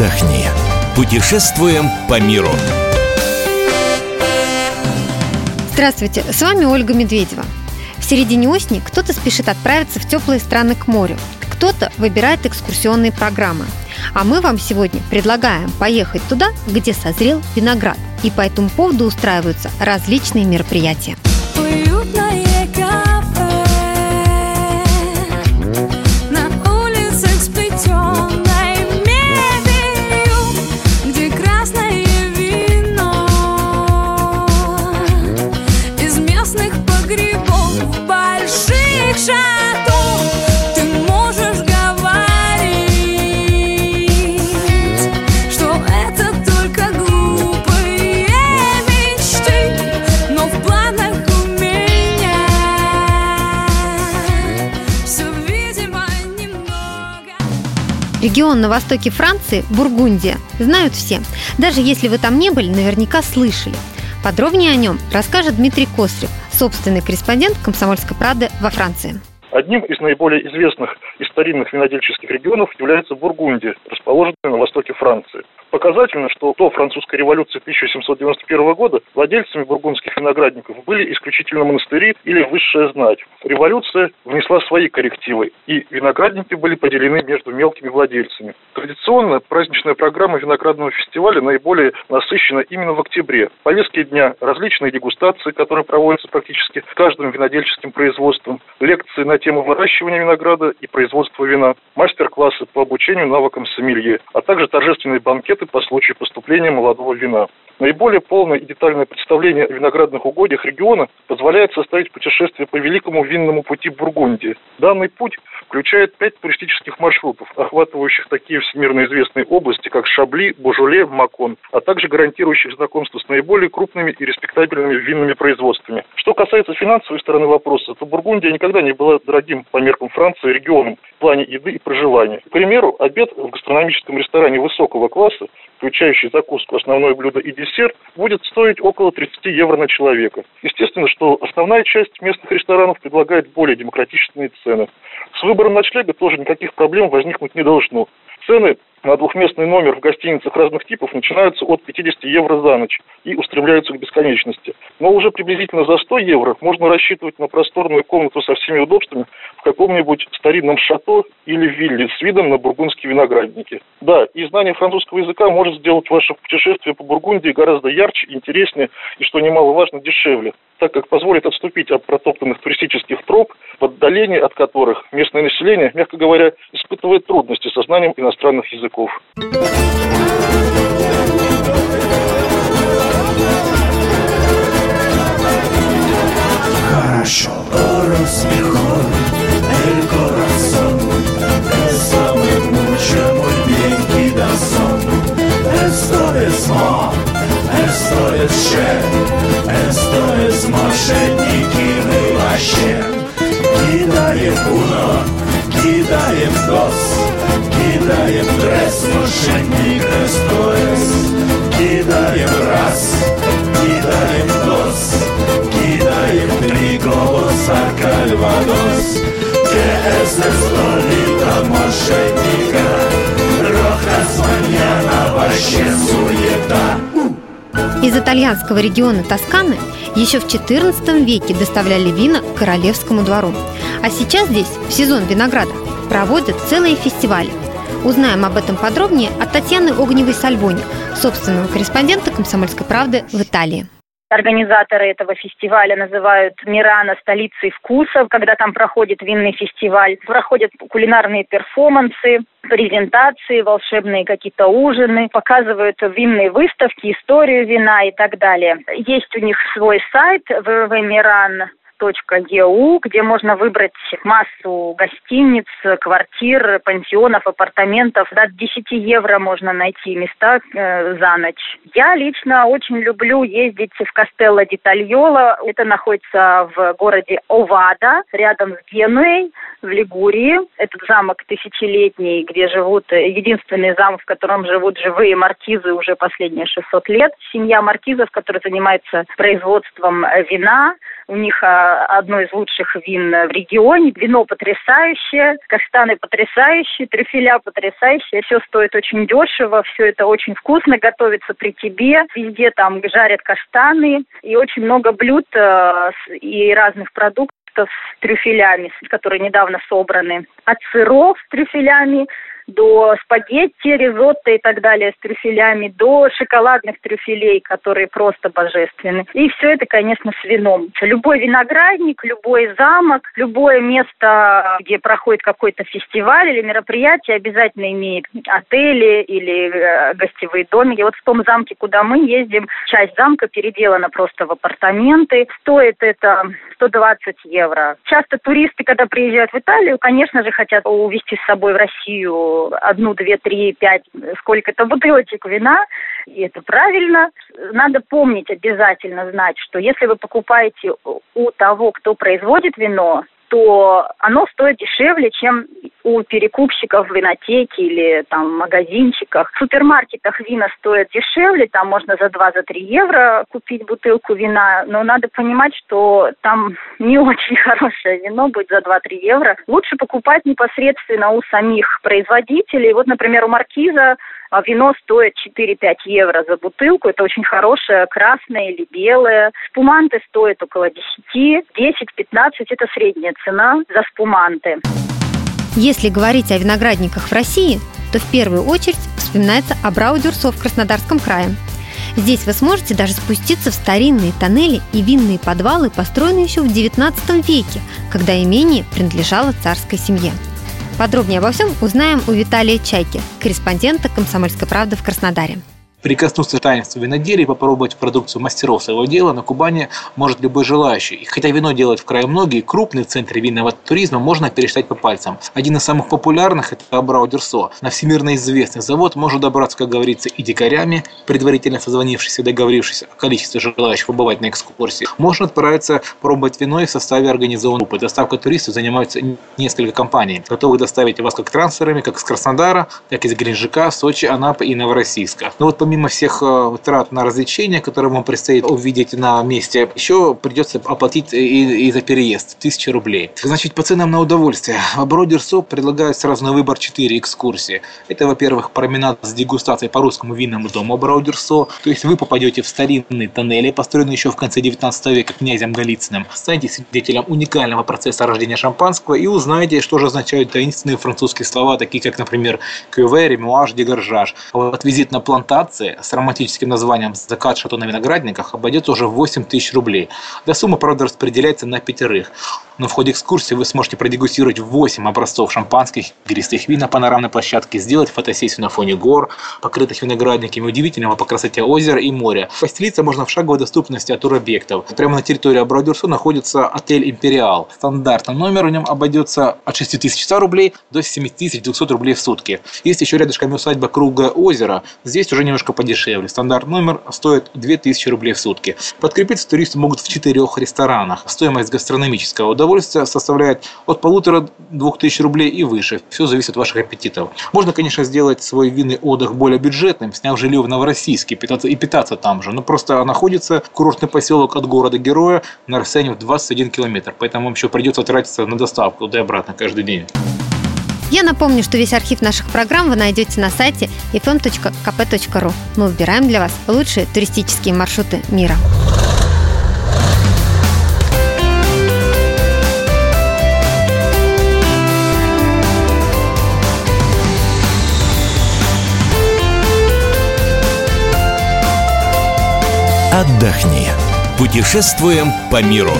отдохни. Путешествуем по миру. Здравствуйте, с вами Ольга Медведева. В середине осени кто-то спешит отправиться в теплые страны к морю, кто-то выбирает экскурсионные программы. А мы вам сегодня предлагаем поехать туда, где созрел виноград. И по этому поводу устраиваются различные мероприятия. Уютное Регион на востоке Франции – Бургундия. Знают все. Даже если вы там не были, наверняка слышали. Подробнее о нем расскажет Дмитрий Кострев, собственный корреспондент «Комсомольской правды» во Франции. Одним из наиболее известных и старинных винодельческих регионов является Бургундия, расположенная на востоке Франции. Показательно, что до французской революции 1791 года владельцами бургундских виноградников были исключительно монастыри или высшая знать. Революция внесла свои коррективы, и виноградники были поделены между мелкими владельцами. Традиционно праздничная программа виноградного фестиваля наиболее насыщена именно в октябре. В повестке дня различные дегустации, которые проводятся практически каждым винодельческим производством, лекции на тему выращивания винограда и производства вина, мастер-классы по обучению навыкам сомелье, а также торжественные банкеты по случаю поступления молодого вина. Наиболее полное и детальное представление о виноградных угодьях региона позволяет составить путешествие по великому винному пути Бургундии. Данный путь включает пять туристических маршрутов, охватывающих такие всемирно известные области, как Шабли, Божуле, Макон, а также гарантирующих знакомство с наиболее крупными и респектабельными винными производствами. Что касается финансовой стороны вопроса, то Бургундия никогда не была дорогим по меркам Франции регионом в плане еды и проживания. К примеру, обед в гастрономическом ресторане высокого класса, включающий закуску, основное блюдо и десерт, будет стоить около 30 евро на человека. Естественно, что основная часть местных ресторанов предлагает более демократичные цены. С выбором ночлега тоже никаких проблем возникнуть не должно. Цены на двухместный номер в гостиницах разных типов начинаются от 50 евро за ночь и устремляются к бесконечности. Но уже приблизительно за 100 евро можно рассчитывать на просторную комнату со всеми удобствами в каком-нибудь старинном шато или вилле с видом на бургундские виноградники. Да, и знание французского языка может сделать ваше путешествие по Бургундии гораздо ярче, интереснее и, что немаловажно, дешевле, так как позволит отступить от протоптанных туристических троп, в отдалении от которых местное население, мягко говоря, испытывает трудности со знанием иностранных языков. Хорошо, Ще, esto es мошенники мы вообще. Кидаем уно, кидаем дос Кидаем дресс, мошенник СТОС Кидаем раз, кидаем итальянского региона Тосканы еще в XIV веке доставляли вина к королевскому двору. А сейчас здесь, в сезон винограда, проводят целые фестивали. Узнаем об этом подробнее от Татьяны Огневой-Сальбони, собственного корреспондента «Комсомольской правды» в Италии. Организаторы этого фестиваля называют Мирана столицей вкусов, когда там проходит винный фестиваль. Проходят кулинарные перформансы, презентации, волшебные какие-то ужины, показывают винные выставки, историю вина и так далее. Есть у них свой сайт www.miran .eu, где можно выбрать массу гостиниц, квартир, пансионов, апартаментов. До 10 евро можно найти места э, за ночь. Я лично очень люблю ездить в Кастелло ди Тальоло. Это находится в городе Овада, рядом с Генуей, в Лигурии. Этот замок тысячелетний, где живут, единственный замок, в котором живут живые маркизы уже последние 600 лет. Семья маркизов, которая занимается производством вина, У них а, одно из лучших вин в регионе. Вино потрясающее, каштаны потрясающие, трюфеля потрясающие. Все стоит очень дешево, все это очень вкусно, готовится при тебе. Везде там жарят каштаны и очень много блюд э, и разных продуктов с трюфелями, которые недавно собраны. От сыров с трюфелями до спагетти, ризотто и так далее с трюфелями, до шоколадных трюфелей, которые просто божественны. И все это, конечно, с вином. Любой виноградник, любой замок, любое место, где проходит какой-то фестиваль или мероприятие, обязательно имеет отели или э, гостевые домики. Вот в том замке, куда мы ездим, часть замка переделана просто в апартаменты. Стоит это 120 евро. Часто туристы, когда приезжают в Италию, конечно же, хотят увезти с собой в Россию одну, две, три, пять, сколько-то бутылочек вина, и это правильно. Надо помнить обязательно знать, что если вы покупаете у того, кто производит вино, то оно стоит дешевле, чем у перекупщиков в винотеке или там магазинчиках. В супермаркетах вина стоят дешевле, там можно за 2-3 евро купить бутылку вина, но надо понимать, что там не очень хорошее вино будет за 2-3 евро. Лучше покупать непосредственно у самих производителей. Вот, например, у Маркиза а вино стоит 4-5 евро за бутылку. Это очень хорошее, красное или белое. Спуманты стоят около 10, 10-15 – это средняя цена за спуманты. Если говорить о виноградниках в России, то в первую очередь вспоминается Абрау-Дюрсо в Краснодарском крае. Здесь вы сможете даже спуститься в старинные тоннели и винные подвалы, построенные еще в XIX веке, когда имение принадлежало царской семье. Подробнее обо всем узнаем у Виталия Чайки, корреспондента «Комсомольской правды» в Краснодаре. Прикоснуться к таинству виноделия и попробовать продукцию мастеров своего дела на Кубани может любой желающий. И хотя вино делают в крае многие, крупные центры винного туризма можно пересчитать по пальцам. Один из самых популярных – это Абрау Дюрсо. На всемирно известный завод может добраться, как говорится, и дикарями, предварительно созвонившись и договорившись о количестве желающих побывать на экскурсии. Можно отправиться пробовать вино и в составе организованной группы. Доставкой туристов занимаются несколько компаний, готовых доставить вас как трансферами, как из Краснодара, так и из Геленджика, Сочи, Анапы и Новороссийска. Но вот помимо всех э, трат на развлечения, которые вам предстоит увидеть на месте, еще придется оплатить и, и за переезд тысячи рублей. Значит, по ценам на удовольствие. Бродер Соп предлагает сразу на выбор 4 экскурсии. Это, во-первых, променад с дегустацией по русскому винному дому Браудерсо. То есть вы попадете в старинные тоннели, построенные еще в конце 19 века князем Голицыным. Станете свидетелем уникального процесса рождения шампанского и узнаете, что же означают таинственные французские слова, такие как, например, кюве, ремуаж, дегоржаж. Вот визит на плантации акции с романтическим названием «Закат шато на виноградниках» обойдется уже в 8 тысяч рублей. Да сумма, правда, распределяется на пятерых. Но в ходе экскурсии вы сможете продегустировать 8 образцов шампанских, игристых вин на панорамной площадке, сделать фотосессию на фоне гор, покрытых виноградниками, удивительного по красоте озера и моря. Постелиться можно в шаговой доступности от туробъектов. Прямо на территории Абрадюрсо находится отель «Империал». Стандартный номер в нем обойдется от 6100 рублей до 7200 рублей в сутки. Есть еще рядышком усадьба Круглое озеро. Здесь уже немножко подешевле. Стандартный номер стоит 2000 рублей в сутки. Подкрепиться туристы могут в четырех ресторанах. Стоимость гастрономического удовольствия составляет от полутора двух тысяч рублей и выше. Все зависит от ваших аппетитов. Можно, конечно, сделать свой винный отдых более бюджетным, сняв жилье в Новороссийске питаться, и питаться там же. Но просто находится курортный поселок от города-героя на расстоянии в 21 километр. Поэтому вам еще придется тратиться на доставку туда и обратно каждый день. Я напомню, что весь архив наших программ вы найдете на сайте fm.kp.ru. Мы выбираем для вас лучшие туристические маршруты мира. Отдохни. Путешествуем по миру.